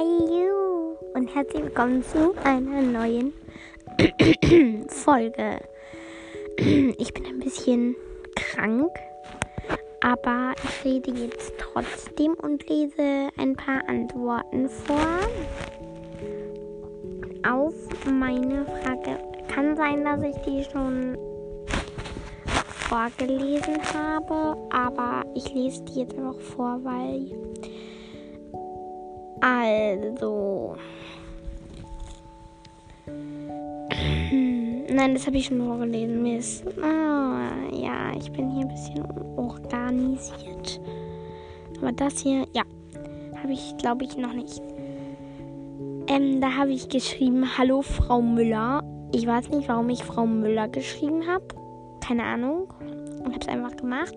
Hallo und herzlich willkommen zu einer neuen Folge. Ich bin ein bisschen krank, aber ich rede jetzt trotzdem und lese ein paar Antworten vor auf meine Frage. Kann sein, dass ich die schon vorgelesen habe, aber ich lese die jetzt einfach vor, weil also. Nein, das habe ich schon vorgelesen. Mist. Oh, ja, ich bin hier ein bisschen organisiert. Aber das hier, ja, habe ich, glaube ich, noch nicht. Ähm, da habe ich geschrieben, hallo Frau Müller. Ich weiß nicht, warum ich Frau Müller geschrieben habe. Keine Ahnung. Und habe es einfach gemacht.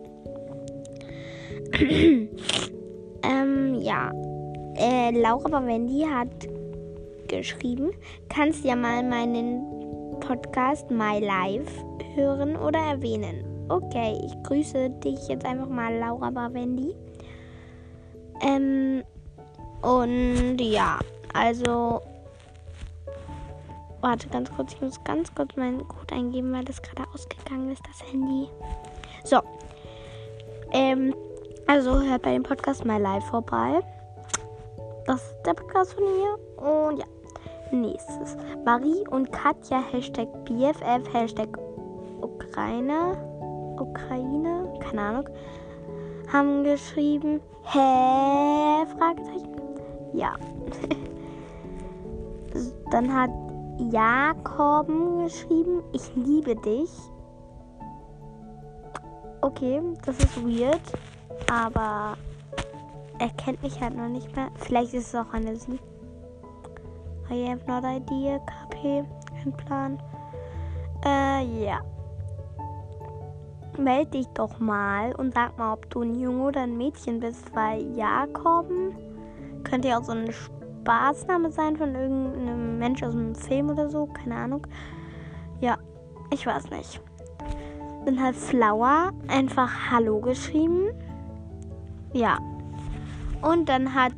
ähm, ja. Äh, Laura Bavendi hat geschrieben, kannst ja mal meinen Podcast My Life hören oder erwähnen. Okay, ich grüße dich jetzt einfach mal, Laura Bavendi. Ähm, und ja, also. Warte ganz kurz, ich muss ganz kurz meinen Code eingeben, weil das gerade ausgegangen ist, das Handy. So. Ähm, also hört bei dem Podcast My Life vorbei. Das ist der Podcast von mir. Und ja, nächstes. Marie und Katja, Hashtag BFF, Hashtag Ukraine, Ukraine, keine Ahnung, haben geschrieben, hä? Fragezeichen. Ja. Dann hat Jakob geschrieben, ich liebe dich. Okay, das ist weird, aber er kennt mich halt noch nicht mehr. Vielleicht ist es auch eine Sie. I have not idea, KP, kein Plan. Äh, ja. Meld dich doch mal und sag mal, ob du ein Junge oder ein Mädchen bist, weil Jakob könnte ja auch so ein Spaßname sein von irgendeinem Mensch aus einem Film oder so, keine Ahnung. Ja, ich weiß nicht. Dann hat Flower einfach Hallo geschrieben. Ja, und dann hat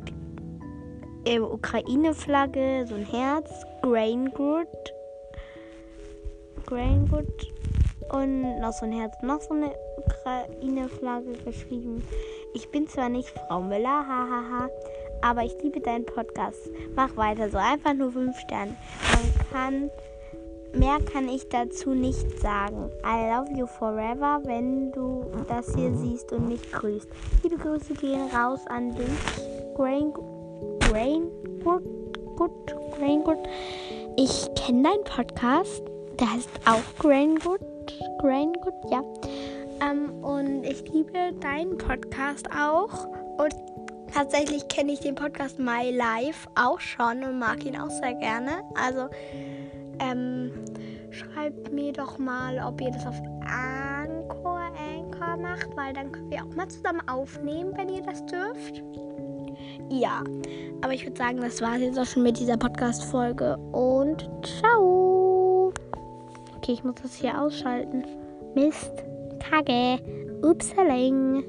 äh, Ukraine-Flagge so ein Herz, Graingut. Graingut. Und noch so ein Herz, noch so eine Ukraine-Flagge geschrieben. Ich bin zwar nicht Frau Müller, hahaha, aber ich liebe deinen Podcast. Mach weiter so, einfach nur fünf Sterne. Man kann Mehr kann ich dazu nicht sagen. I love you forever, wenn du das hier siehst und mich grüßt. Liebe Grüße gehen raus an dich. Grain, Grain, Good, Good, Grain, Good. Ich kenne deinen Podcast. Der heißt auch Grain Good. Grain Good, ja. Ähm, und ich liebe deinen Podcast auch. Und tatsächlich kenne ich den Podcast My Life auch schon und mag ihn auch sehr gerne. Also, ähm, schreibt mir doch mal, ob ihr das auf Anchor, Anchor macht, weil dann können wir auch mal zusammen aufnehmen, wenn ihr das dürft. Ja, aber ich würde sagen, das war es jetzt auch schon mit dieser Podcast-Folge und ciao. Okay, ich muss das hier ausschalten. Mist. Kacke. Upsaling.